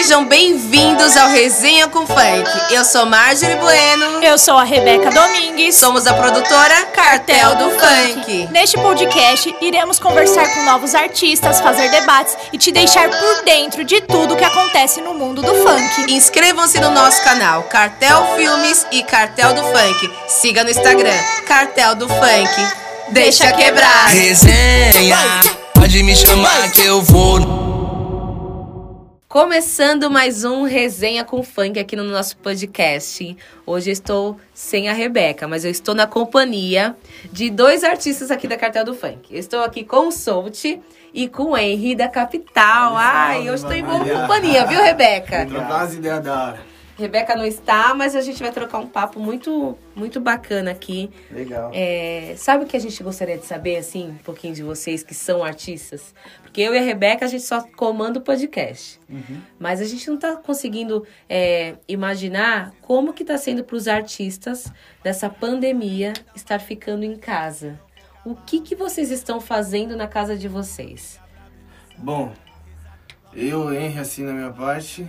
Sejam bem-vindos ao Resenha com Funk. Eu sou Marjorie Bueno. Eu sou a Rebeca Domingues. Somos a produtora Cartel do Funk. Neste podcast, iremos conversar com novos artistas, fazer debates e te deixar por dentro de tudo que acontece no mundo do funk. Inscrevam-se no nosso canal Cartel Filmes e Cartel do Funk. Siga no Instagram Cartel do Funk. Deixa quebrar. Resenha, pode me chamar que eu vou. Começando mais um Resenha com Funk aqui no nosso podcast. Hoje eu estou sem a Rebeca, mas eu estou na companhia de dois artistas aqui da Cartel do Funk. Eu estou aqui com o Soult e com o Henry da Capital. Ai, eu estou em boa companhia, viu, Rebeca? Trocar as ideias da hora. Rebeca não está, mas a gente vai trocar um papo muito, muito bacana aqui. Legal. É, sabe o que a gente gostaria de saber, assim, um pouquinho de vocês que são artistas? Porque eu e a Rebeca, a gente só comanda o podcast. Uhum. Mas a gente não está conseguindo é, imaginar como que está sendo para os artistas dessa pandemia estar ficando em casa. O que, que vocês estão fazendo na casa de vocês? Bom, eu, Henry, assim, na minha parte,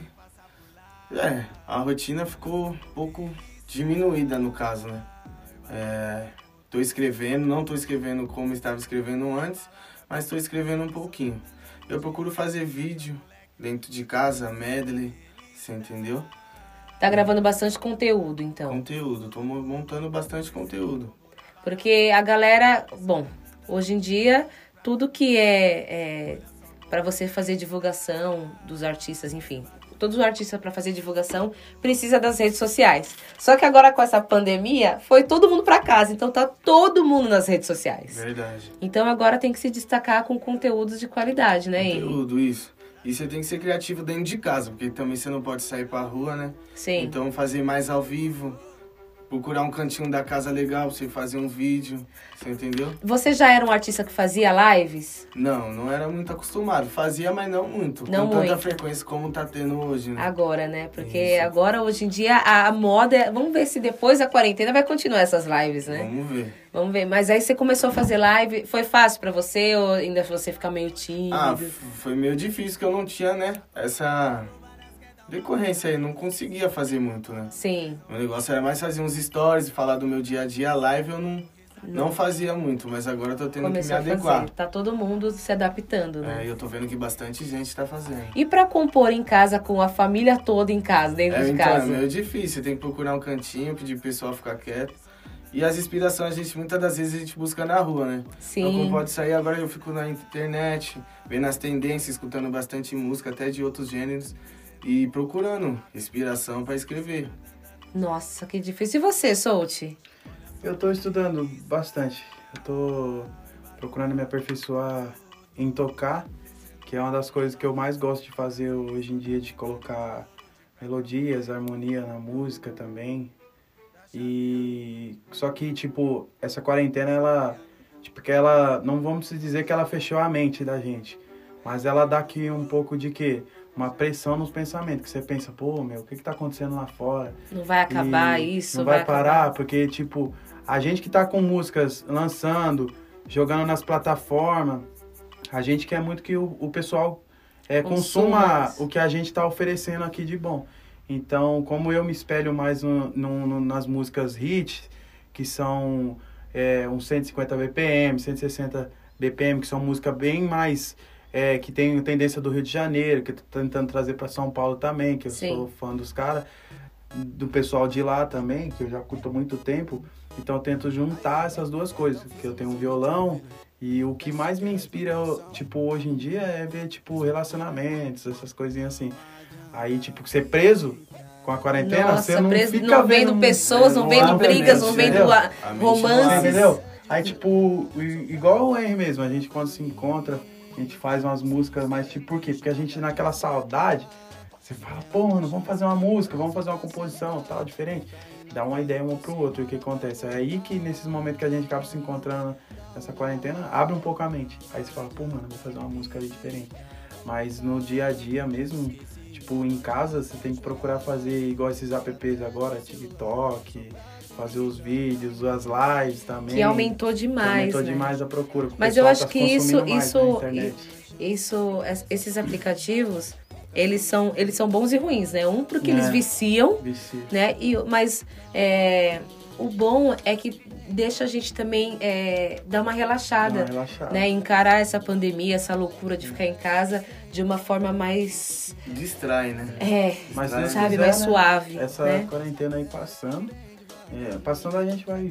é, a rotina ficou um pouco diminuída no caso, né? É, tô escrevendo, não tô escrevendo como estava escrevendo antes, mas tô escrevendo um pouquinho. Eu procuro fazer vídeo dentro de casa, medley, você entendeu? Tá gravando bastante conteúdo, então. Conteúdo, tô mo- montando bastante conteúdo. Porque a galera, bom, hoje em dia, tudo que é, é para você fazer divulgação dos artistas, enfim, todos os artistas para fazer divulgação precisa das redes sociais. Só que agora com essa pandemia, foi todo mundo para casa, então tá todo mundo nas redes sociais. Verdade. Então agora tem que se destacar com conteúdos de qualidade, né? Conteúdo, isso. E você tem que ser criativo dentro de casa, porque também você não pode sair pra rua, né? Sim. Então fazer mais ao vivo, procurar um cantinho da casa legal pra você fazer um vídeo, você entendeu? Você já era um artista que fazia lives? Não, não era muito acostumado. Fazia, mas não muito. Não com tanta muito. frequência como tá tendo hoje, né? Agora, né? Porque Isso. agora, hoje em dia, a, a moda é... Vamos ver se depois da quarentena vai continuar essas lives, né? Vamos ver. Vamos ver. Mas aí você começou a fazer live. Foi fácil pra você ou ainda você fica meio tímido? Ah, foi meio difícil que eu não tinha, né? Essa decorrência aí, não conseguia fazer muito, né? Sim. O negócio era mais fazer uns stories, falar do meu dia a dia. A live eu não, não fazia muito, mas agora eu tô tendo Começou que me adequar. fazer. Tá todo mundo se adaptando, né? É, eu tô vendo que bastante gente tá fazendo. E pra compor em casa com a família toda em casa, dentro É, de então, é casa? meio difícil, tem que procurar um cantinho, pedir pro pessoal ficar quieto. E as inspirações, a gente, muitas das vezes, a gente busca na rua, né? Sim. Então, como pode sair, agora eu fico na internet, vendo as tendências, escutando bastante música, até de outros gêneros, e procurando inspiração pra escrever. Nossa, que difícil. E você, Solte? Eu tô estudando bastante. Eu tô procurando me aperfeiçoar em tocar, que é uma das coisas que eu mais gosto de fazer hoje em dia, de colocar melodias, harmonia na música também. E só que tipo, essa quarentena ela tipo que ela não vamos dizer que ela fechou a mente da gente, mas ela dá aqui um pouco de que uma pressão nos pensamentos, que você pensa, pô, meu, o que que tá acontecendo lá fora? Não vai acabar E isso? Não vai, acabar? parar, porque, tipo, a gente que tá com músicas lançando, jogando nas plataformas, a gente quer muito que o, o pessoal é, Consuma o que a gente tá oferecendo aqui de bom. Então, como eu me espelho mais no, no- no- nas músicas hits, que são é, uns 150 BPM, 160 BPM, que são músicas bem mais. É, que tem tendência do Rio de Janeiro, que eu tô tentando trazer para São Paulo também, que eu Sim. sou fã dos caras do pessoal de lá também, que eu já curto há muito tempo. Então eu tento juntar essas duas coisas, que eu tenho um violão e o que mais me inspira, tipo, hoje em dia é ver, tipo, relacionamentos, essas coisinhas assim. Aí, tipo, ser preso com a quarentena, você Nossa, não preso, fica não vendo vendo- pessoas, não não vendo brigas, não vendo mente romances. Entendeu? Aí, tipo, igual o Henry mesmo, a gente quando se encontra, a gente faz umas músicas, mas tipo, por quê? Porque a gente naquela saudade, você fala, pô, mano, vamos fazer uma música, vamos fazer uma composição, tal, diferente. Dá uma ideia um pro outro, e o que acontece? É aí que nesses momentos que a gente acaba se encontrando nessa quarentena, abre um pouco a mente. Aí você fala, pô, mano, vou fazer uma música ali diferente. Mas no dia a dia mesmo, tipo, em casa, você tem que procurar fazer igual esses apps agora, TikTok, fazer os vídeos, as lives também. Que aumentou demais. Aumentou né? demais a procura. Mas eu acho tá que isso, isso, isso, es- esses aplicativos, eles são, eles são bons e ruins, né? Um porque É. eles viciam, Vicia. né? E, mas é, o bom é que deixa a gente também é, dar uma relaxada, Uma relaxada. né? Encarar essa pandemia, essa loucura de ficar em casa de uma forma mais, Distrai, né? é, Mas sabe, quiser, mais né, suave, Essa né? quarentena aí passando, é, passando a gente vai.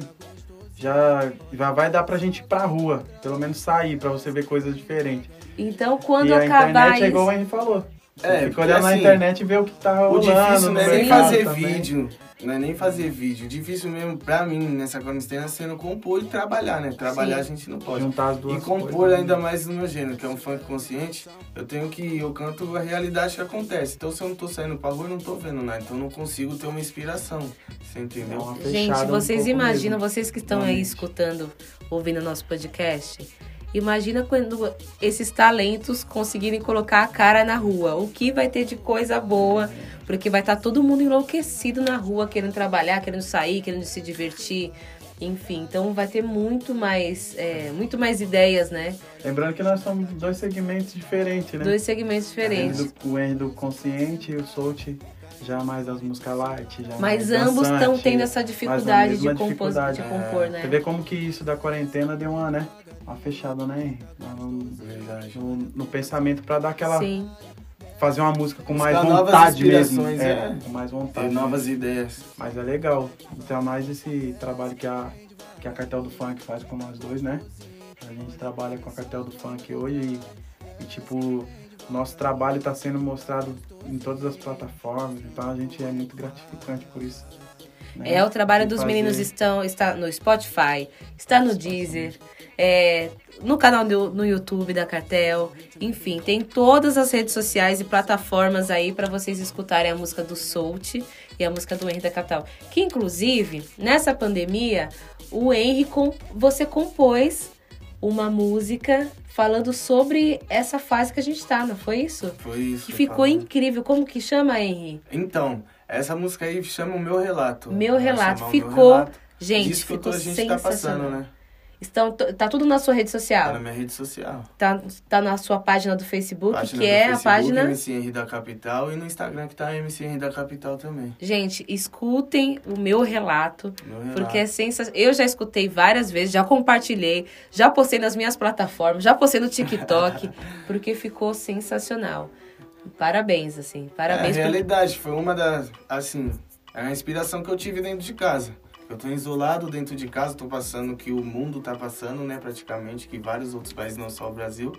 Já, já vai dar pra gente ir pra rua, pelo menos sair, pra você ver coisas diferentes. Então, quando e a acabar internet é isso, igual a gente falou. Você É, fica porque olhando na assim, internet e vê o que tá O rolando. difícil no não é fazer também. vídeo, não é nem fazer vídeo. Difícil mesmo pra mim nessa quarentena sendo compor e trabalhar, né? Trabalhar Sim. a gente não pode. Juntar as duas E compor coisas, né? ainda mais no meu gênero, que é um funk consciente, eu tenho que. Eu canto a realidade que acontece. Então se eu não tô saindo pra rua, eu não tô vendo nada. Então eu não consigo ter uma inspiração. Você entendeu? uma Gente, um vocês pouco imaginam, mesmo. vocês que estão aí escutando, ouvindo nosso podcast, imagina quando esses talentos conseguirem colocar a cara na rua. O que vai ter de coisa boa, porque vai estar todo mundo enlouquecido na rua, querendo trabalhar, querendo sair, querendo se divertir. Enfim, então vai ter muito mais, é, muito mais ideias, né? Lembrando que nós somos dois segmentos diferentes, né? Dois segmentos diferentes. O Henry do- consciente e o Solt já mais das músicas light. Já Mas ambos estão tendo essa dificuldade de, compos, dificuldade. de compor, né? Você vê como que isso da quarentena deu uma, né? Uma fechada, né? No, Verdade. no- no pensamento pra dar aquela. Sim. Fazer uma música com mais novas vontade mesmo. É, é. com mais vontade. novas ideias. Mas é legal. Então mais esse trabalho que a, que a Cartel do Funk faz com nós dois, né? A gente trabalha com a Cartel do Funk hoje e, e, tipo, nosso trabalho está sendo mostrado em todas as plataformas, então a gente é muito gratificante por isso. né? É, o trabalho De dos fazer- meninos estão, está no Spotify, está no Deezer, é, no canal do, no YouTube da Cartel. Enfim, tem todas as redes sociais e plataformas aí para vocês escutarem a música do Soult e a música do Henry da Capital. Que, inclusive, nessa pandemia, o Henry, com, você compôs uma música falando sobre essa fase que a gente tá, não foi isso? Foi isso. Que ficou incrível. Como que chama, Henry? Então, essa música aí chama o meu relato. Meu relato. o meu Ficou- relato. Gente, ficou a gente tá passando, sensacional. né? Estão, tá tudo na sua rede Tá social. na minha rede social. Tá, tá na sua página do Facebook, Página que do é a Facebook, página. MC Henry da Capital e no Instagram que tá MC Henry da Capital também. Gente, escutem o meu relato, Meu relato. porque é sensacional. Eu já escutei várias vezes, já compartilhei, já postei nas minhas plataformas, já postei no TikTok, porque ficou sensacional. Parabéns, assim, parabéns. é, a por- realidade foi uma das, assim, é a inspiração que eu tive dentro de casa. Eu tô isolado dentro de casa, tô passando o que o mundo tá passando, né, praticamente, que vários outros países, não só o Brasil.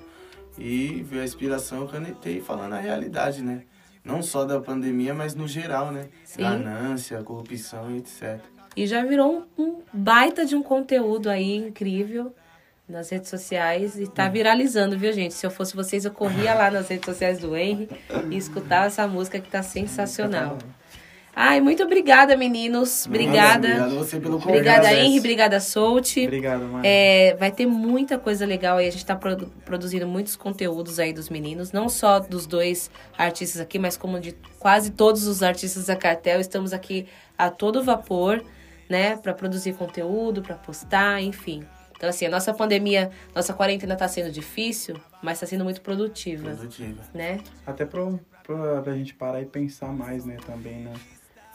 E veio a inspiração, eu canetei falando a realidade, né? Não só da pandemia, mas no geral, né? Sim. Ganância, corrupção e etc. E já virou um, um baita de um conteúdo aí incrível nas redes sociais e tá viralizando, viu, gente? Se eu fosse vocês, eu corria lá nas redes sociais do Henry e escutava essa música que tá sensacional. Ai, muito obrigada, meninos. Obrigada. Obrigado a você pelo convite. Obrigada, Obrigado, Henry. Obrigada, Soult. Obrigado, mano. É, vai ter muita coisa legal aí. A gente tá produ- produzindo muitos conteúdos aí dos meninos, não só dos dois artistas aqui, mas como de quase todos os artistas da cartel. Estamos aqui a todo vapor, né, Pra produzir conteúdo, pra postar, enfim. Então, assim, a nossa pandemia, nossa quarentena tá sendo difícil, mas tá sendo muito produtiva, Positiva. né? Até pra, pra, pra gente parar e pensar mais, né, também, né?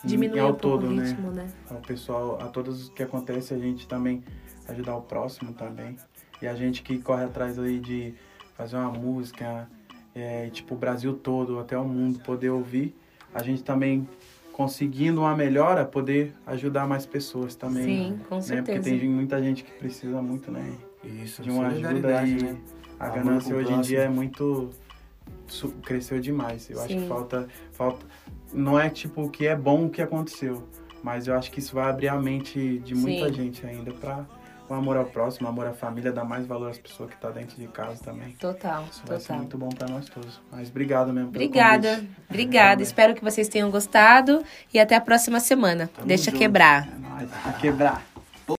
Diminuir ao um todo, o né? ritmo, né? ao pessoal, a todos que acontece, a gente também ajudar o próximo também. E a gente que corre atrás aí de fazer uma música, é, tipo o Brasil todo, até o mundo poder ouvir, a gente também conseguindo uma melhora, poder ajudar mais pessoas também. Sim, com né? certeza. Porque tem muita gente que precisa muito, né? Isso, De uma ajuda e né? a ganância hoje em dia é muito cresceu demais. Eu acho Sim. que falta falta não é tipo o que é bom o que aconteceu, mas eu acho que isso vai abrir a mente de muita Sim. gente ainda para o amor ao próximo, o amor à família, dar mais valor às pessoas que tá dentro de casa também. Total, Isso vai ser total. muito bom para nós todos. Mas obrigado mesmo Obrigada, convite. obrigada. Espero que vocês tenham gostado e até a próxima semana. Tamo Deixa junto. quebrar. É nóis, vai quebrar.